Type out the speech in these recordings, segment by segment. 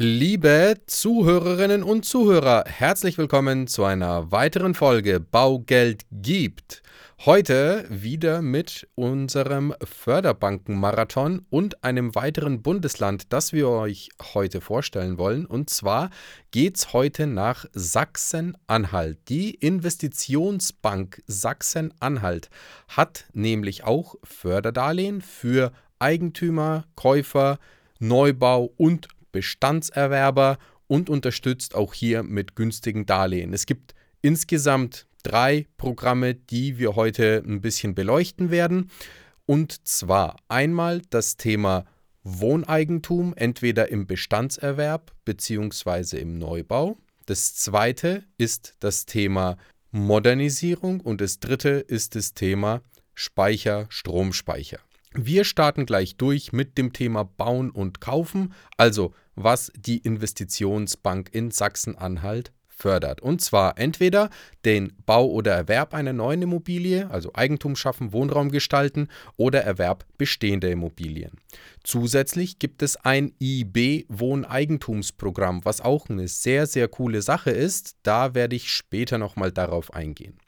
Liebe Zuhörerinnen und Zuhörer, herzlich willkommen zu einer weiteren Folge Baugeld gibt. Heute wieder mit unserem Förderbankenmarathon und einem weiteren Bundesland, das wir euch heute vorstellen wollen. Und zwar geht es heute nach Sachsen-Anhalt. Die Investitionsbank Sachsen-Anhalt hat nämlich auch Förderdarlehen für Eigentümer, Käufer, Neubau und Bestandserwerber und unterstützt auch hier mit günstigen Darlehen. Es gibt insgesamt drei Programme, die wir heute ein bisschen beleuchten werden. Und zwar einmal das Thema Wohneigentum, entweder im Bestandserwerb bzw. im Neubau. Das zweite ist das Thema Modernisierung und das dritte ist das Thema Speicher, Stromspeicher. Wir starten gleich durch mit dem Thema Bauen und Kaufen, also was die Investitionsbank in Sachsen-Anhalt fördert. Und zwar entweder den Bau oder Erwerb einer neuen Immobilie, also Eigentum schaffen, Wohnraum gestalten oder Erwerb bestehender Immobilien. Zusätzlich gibt es ein IB Wohneigentumsprogramm, was auch eine sehr, sehr coole Sache ist. Da werde ich später nochmal darauf eingehen.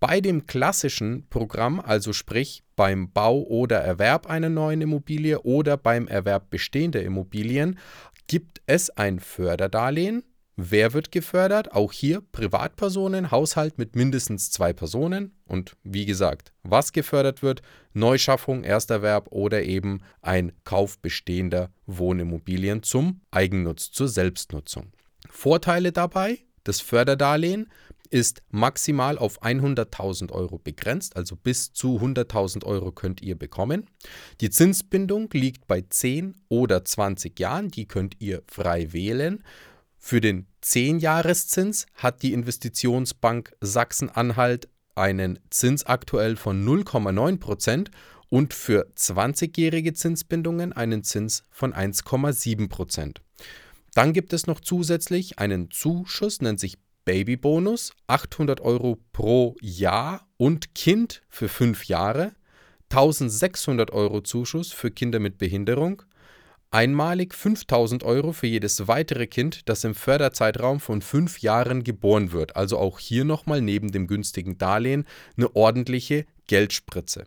Bei dem klassischen Programm, also sprich beim Bau oder Erwerb einer neuen Immobilie oder beim Erwerb bestehender Immobilien, gibt es ein Förderdarlehen. Wer wird gefördert? Auch hier Privatpersonen, Haushalt mit mindestens zwei Personen. Und wie gesagt, was gefördert wird? Neuschaffung, Ersterwerb oder eben ein Kauf bestehender Wohnimmobilien zum Eigennutz, zur Selbstnutzung. Vorteile dabei? Das Förderdarlehen ist maximal auf 100.000 Euro begrenzt, also bis zu 100.000 Euro könnt ihr bekommen. Die Zinsbindung liegt bei 10 oder 20 Jahren, die könnt ihr frei wählen. Für den 10-Jahreszins hat die Investitionsbank Sachsen-Anhalt einen Zins aktuell von 0,9 Prozent und für 20-jährige Zinsbindungen einen Zins von 1,7 Prozent. Dann gibt es noch zusätzlich einen Zuschuss, nennt sich Babybonus, 800 Euro pro Jahr und Kind für fünf Jahre, 1600 Euro Zuschuss für Kinder mit Behinderung, einmalig 5000 Euro für jedes weitere Kind, das im Förderzeitraum von fünf Jahren geboren wird. Also auch hier nochmal neben dem günstigen Darlehen eine ordentliche Geldspritze.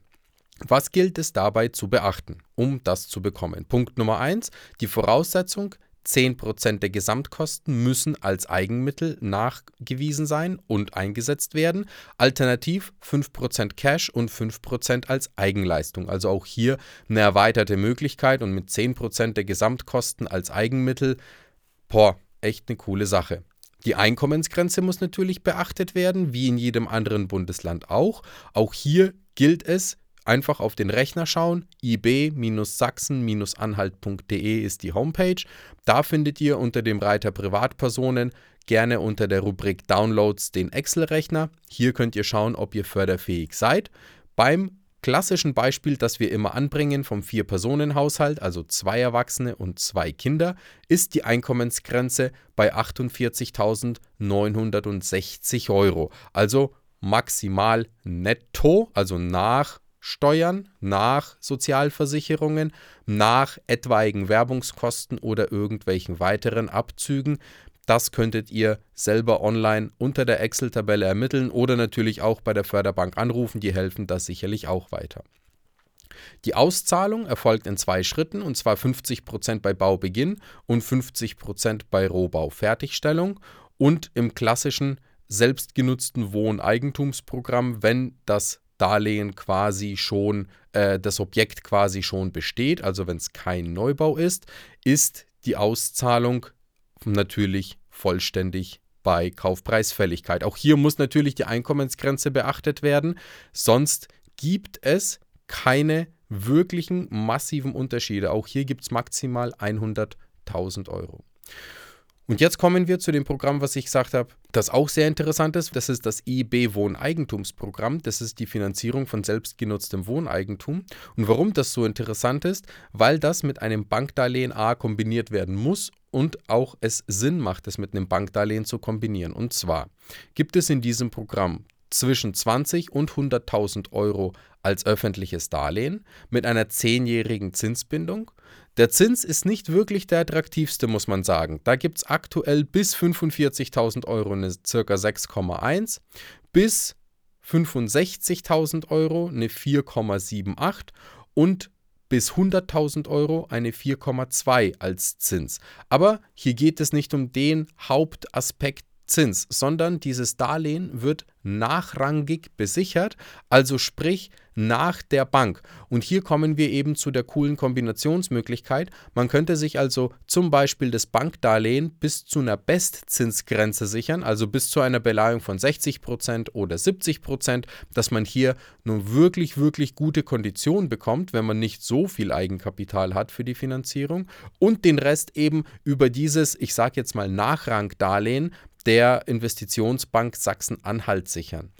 Was gilt es dabei zu beachten, um das zu bekommen? Punkt Nummer eins: Die Voraussetzung, 10% der Gesamtkosten müssen als Eigenmittel nachgewiesen sein und eingesetzt werden. Alternativ 5% Cash und 5% als Eigenleistung. Also auch hier eine erweiterte Möglichkeit und mit 10% der Gesamtkosten als Eigenmittel, boah, echt eine coole Sache. Die Einkommensgrenze muss natürlich beachtet werden, wie in jedem anderen Bundesland auch. Auch hier gilt es, einfach auf den Rechner schauen. ib-sachsen-anhalt.de ist die Homepage. Da findet ihr unter dem Reiter Privatpersonen gerne unter der Rubrik Downloads den Excel-Rechner. Hier könnt ihr schauen, ob ihr förderfähig seid. Beim klassischen Beispiel, das wir immer anbringen vom Vier-Personen-Haushalt, also zwei Erwachsene und zwei Kinder, ist die Einkommensgrenze bei 48.960 Euro. Also maximal netto, also nach Steuern, nach Sozialversicherungen, nach etwaigen Werbungskosten oder irgendwelchen weiteren Abzügen. Das könntet ihr selber online unter der Excel-Tabelle ermitteln oder natürlich auch bei der Förderbank anrufen, die helfen das sicherlich auch weiter. Die Auszahlung erfolgt in zwei Schritten und zwar 50% bei Baubeginn und 50% bei Rohbaufertigstellung und im klassischen selbstgenutzten Wohneigentumsprogramm, wenn das Darlehen quasi schon, äh, das Objekt quasi schon besteht, also wenn es kein Neubau ist, ist die Auszahlung natürlich vollständig bei Kaufpreisfälligkeit. Auch hier muss natürlich die Einkommensgrenze beachtet werden, sonst gibt es keine wirklichen massiven Unterschiede. Auch hier gibt es maximal 100.000 Euro. Und jetzt kommen wir zu dem Programm, was ich gesagt habe, das auch sehr interessant ist. Das ist das IB Wohneigentumsprogramm. Das ist die Finanzierung von selbstgenutztem Wohneigentum. Und warum das so interessant ist? Weil das mit einem Bankdarlehen A kombiniert werden muss und auch es Sinn macht, es mit einem Bankdarlehen zu kombinieren. Und zwar gibt es in diesem Programm zwischen 20 und 100.000 Euro als öffentliches Darlehen mit einer zehnjährigen Zinsbindung. Der Zins ist nicht wirklich der attraktivste, muss man sagen. Da gibt es aktuell bis 45.000 Euro eine circa 6,1, bis 65.000 Euro eine 4,78 und bis 100.000 Euro eine 4,2 als Zins. Aber hier geht es nicht um den Hauptaspekt Zins, sondern dieses Darlehen wird nachrangig besichert, also sprich nach der Bank. Und hier kommen wir eben zu der coolen Kombinationsmöglichkeit. Man könnte sich also zum Beispiel das Bankdarlehen bis zu einer Bestzinsgrenze sichern, also bis zu einer Beleihung von 60% oder 70%, dass man hier nun wirklich, wirklich gute Konditionen bekommt, wenn man nicht so viel Eigenkapital hat für die Finanzierung und den Rest eben über dieses, ich sage jetzt mal Nachrangdarlehen, der Investitionsbank Sachsen-Anhalt sichern.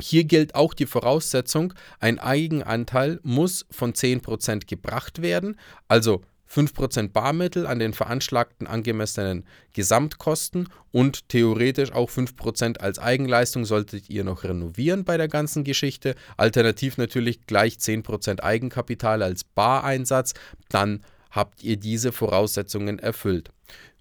Hier gilt auch die Voraussetzung, ein Eigenanteil muss von 10% gebracht werden, also 5% Barmittel an den veranschlagten angemessenen Gesamtkosten und theoretisch auch 5% als Eigenleistung solltet ihr noch renovieren bei der ganzen Geschichte. Alternativ natürlich gleich 10% Eigenkapital als Bareinsatz, dann habt ihr diese Voraussetzungen erfüllt.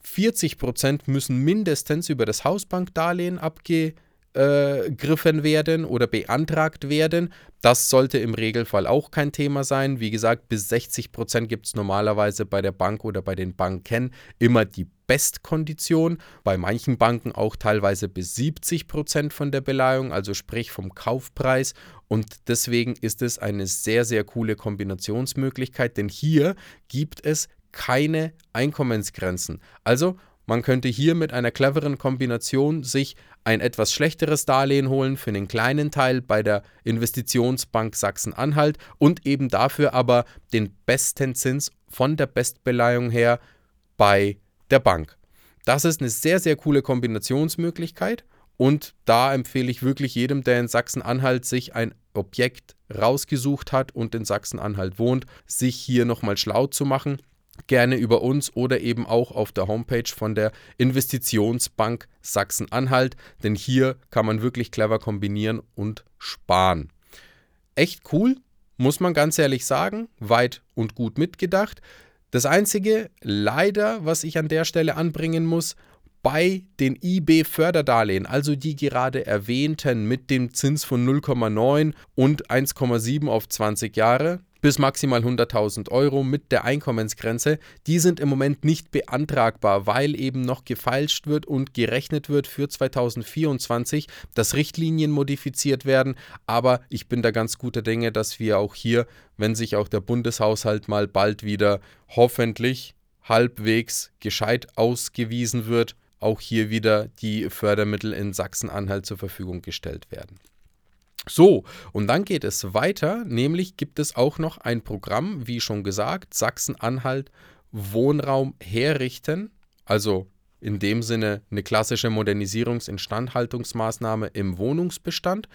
40 Prozent müssen mindestens über das Hausbankdarlehen abgegriffen werden oder beantragt werden. Das sollte im Regelfall auch kein Thema sein. Wie gesagt, bis 60 Prozent gibt es normalerweise bei der Bank oder bei den Banken immer die Bestkondition. Bei manchen Banken auch teilweise bis 70 Prozent von der Beleihung, also sprich vom Kaufpreis. Und deswegen ist es eine sehr, sehr coole Kombinationsmöglichkeit, denn hier gibt es keine Einkommensgrenzen. Also man könnte hier mit einer cleveren Kombination sich ein etwas schlechteres Darlehen holen für einen kleinen Teil bei der Investitionsbank Sachsen-Anhalt und eben dafür aber den besten Zins von der Bestbeleihung her bei der Bank. Das ist eine sehr, sehr coole Kombinationsmöglichkeit und da empfehle ich wirklich jedem, der in Sachsen-Anhalt sich ein Objekt rausgesucht hat und in Sachsen-Anhalt wohnt, sich hier nochmal schlau zu machen gerne über uns oder eben auch auf der Homepage von der Investitionsbank Sachsen-Anhalt, denn hier kann man wirklich clever kombinieren und sparen. Echt cool, muss man ganz ehrlich sagen, weit und gut mitgedacht. Das einzige leider, was ich an der Stelle anbringen muss, bei den IB-Förderdarlehen, also die gerade erwähnten mit dem Zins von 0,9 und 1,7 auf 20 Jahre, bis maximal 100.000 Euro mit der Einkommensgrenze. Die sind im Moment nicht beantragbar, weil eben noch gefeilscht wird und gerechnet wird für 2024, dass Richtlinien modifiziert werden. Aber ich bin da ganz guter Dinge, dass wir auch hier, wenn sich auch der Bundeshaushalt mal bald wieder hoffentlich halbwegs gescheit ausgewiesen wird, auch hier wieder die Fördermittel in Sachsen-Anhalt zur Verfügung gestellt werden. So, und dann geht es weiter, nämlich gibt es auch noch ein Programm, wie schon gesagt, Sachsen-Anhalt Wohnraum herrichten, also in dem Sinne eine klassische Modernisierungs-Instandhaltungsmaßnahme im Wohnungsbestand.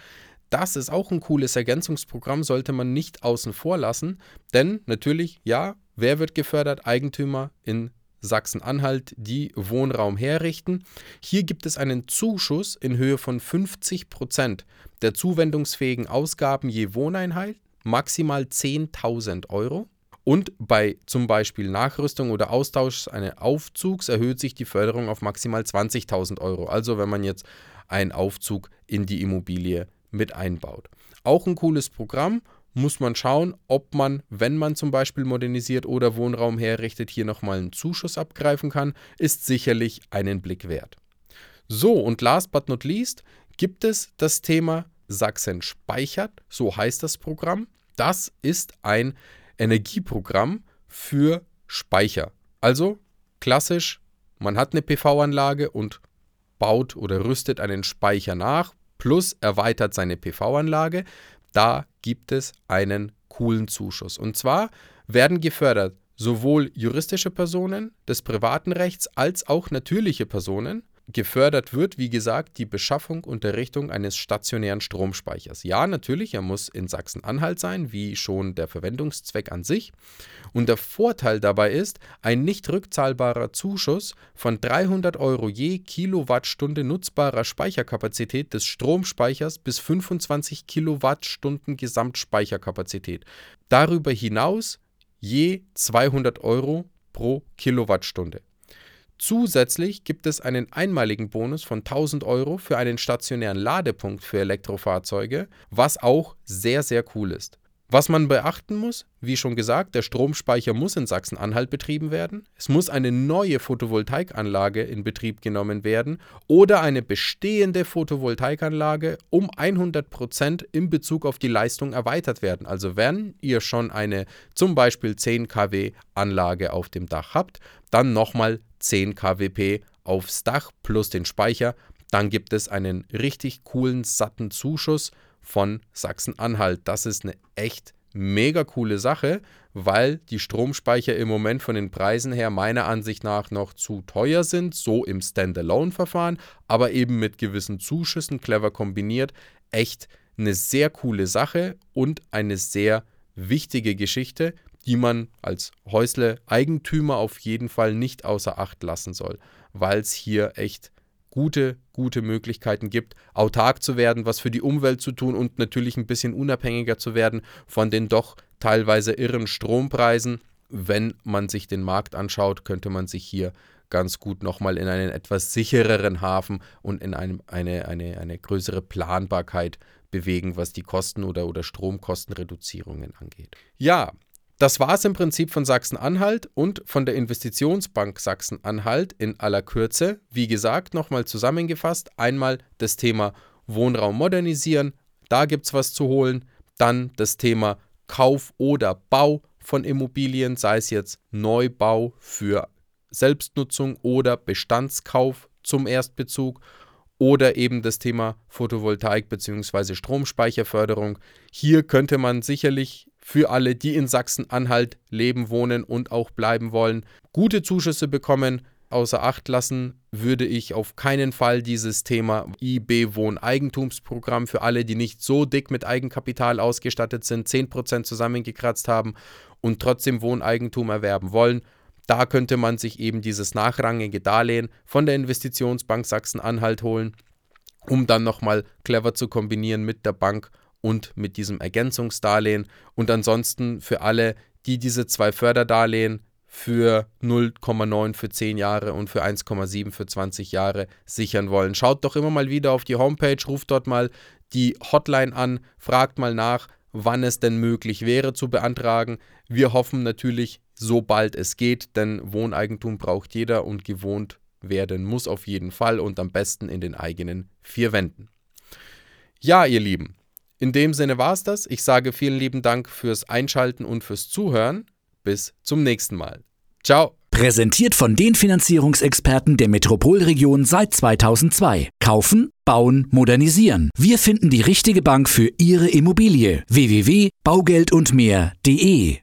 Das ist auch ein cooles Ergänzungsprogramm, sollte man nicht außen vor lassen, denn natürlich, ja, wer wird gefördert? Eigentümer in Sachsen-Anhalt, die Wohnraum herrichten. Hier gibt es einen Zuschuss in Höhe von 50 Prozent der zuwendungsfähigen Ausgaben je Wohneinheit, maximal 10.000 Euro. Und bei zum Beispiel Nachrüstung oder Austausch eines Aufzugs erhöht sich die Förderung auf maximal 20.000 Euro. Also wenn man jetzt einen Aufzug in die Immobilie mit einbaut. Auch ein cooles Programm muss man schauen, ob man, wenn man zum Beispiel modernisiert oder Wohnraum herrichtet, hier nochmal einen Zuschuss abgreifen kann, ist sicherlich einen Blick wert. So, und last but not least gibt es das Thema Sachsen speichert, so heißt das Programm. Das ist ein Energieprogramm für Speicher. Also klassisch, man hat eine PV-Anlage und baut oder rüstet einen Speicher nach, plus erweitert seine PV-Anlage. Da gibt es einen coolen Zuschuss. Und zwar werden gefördert sowohl juristische Personen des privaten Rechts als auch natürliche Personen gefördert wird, wie gesagt, die Beschaffung und Errichtung eines stationären Stromspeichers. Ja, natürlich, er muss in Sachsen-Anhalt sein, wie schon der Verwendungszweck an sich. Und der Vorteil dabei ist, ein nicht rückzahlbarer Zuschuss von 300 Euro je Kilowattstunde nutzbarer Speicherkapazität des Stromspeichers bis 25 Kilowattstunden Gesamtspeicherkapazität. Darüber hinaus je 200 Euro pro Kilowattstunde. Zusätzlich gibt es einen einmaligen Bonus von 1000 Euro für einen stationären Ladepunkt für Elektrofahrzeuge, was auch sehr, sehr cool ist. Was man beachten muss, wie schon gesagt, der Stromspeicher muss in Sachsen-Anhalt betrieben werden. Es muss eine neue Photovoltaikanlage in Betrieb genommen werden oder eine bestehende Photovoltaikanlage um 100 Prozent in Bezug auf die Leistung erweitert werden. Also wenn ihr schon eine zum Beispiel 10 kW Anlage auf dem Dach habt, dann nochmal 10 kWp aufs Dach plus den Speicher. Dann gibt es einen richtig coolen, satten Zuschuss von Sachsen-Anhalt. Das ist eine echt mega coole Sache, weil die Stromspeicher im Moment von den Preisen her meiner Ansicht nach noch zu teuer sind, so im Standalone-Verfahren, aber eben mit gewissen Zuschüssen clever kombiniert. Echt eine sehr coole Sache und eine sehr wichtige Geschichte, die man als Häusle-Eigentümer auf jeden Fall nicht außer Acht lassen soll, weil es hier echt gute, gute Möglichkeiten gibt, autark zu werden, was für die Umwelt zu tun und natürlich ein bisschen unabhängiger zu werden von den doch teilweise irren Strompreisen. Wenn man sich den Markt anschaut, könnte man sich hier ganz gut nochmal in einen etwas sichereren Hafen und in einem, eine, eine, eine größere Planbarkeit bewegen, was die Kosten oder, oder Stromkostenreduzierungen angeht. Ja, das war es im Prinzip von Sachsen-Anhalt und von der Investitionsbank Sachsen-Anhalt in aller Kürze. Wie gesagt, nochmal zusammengefasst, einmal das Thema Wohnraum modernisieren, da gibt es was zu holen. Dann das Thema Kauf oder Bau von Immobilien, sei es jetzt Neubau für Selbstnutzung oder Bestandskauf zum Erstbezug oder eben das Thema Photovoltaik bzw. Stromspeicherförderung. Hier könnte man sicherlich für alle, die in Sachsen-Anhalt leben, wohnen und auch bleiben wollen, gute Zuschüsse bekommen. Außer Acht lassen würde ich auf keinen Fall dieses Thema IB Wohneigentumsprogramm für alle, die nicht so dick mit Eigenkapital ausgestattet sind, 10% zusammengekratzt haben und trotzdem Wohneigentum erwerben wollen. Da könnte man sich eben dieses nachrangige Darlehen von der Investitionsbank Sachsen-Anhalt holen, um dann nochmal clever zu kombinieren mit der Bank und mit diesem Ergänzungsdarlehen. Und ansonsten für alle, die diese zwei Förderdarlehen für 0,9 für 10 Jahre und für 1,7 für 20 Jahre sichern wollen. Schaut doch immer mal wieder auf die Homepage, ruft dort mal die Hotline an, fragt mal nach, wann es denn möglich wäre zu beantragen. Wir hoffen natürlich, sobald es geht, denn Wohneigentum braucht jeder und gewohnt werden muss auf jeden Fall und am besten in den eigenen vier Wänden. Ja, ihr Lieben, in dem Sinne war es das. Ich sage vielen lieben Dank fürs Einschalten und fürs Zuhören. Bis zum nächsten Mal. Ciao. Präsentiert von den Finanzierungsexperten der Metropolregion seit 2002. Kaufen, bauen, modernisieren. Wir finden die richtige Bank für Ihre Immobilie. www.baugeldundmehr.de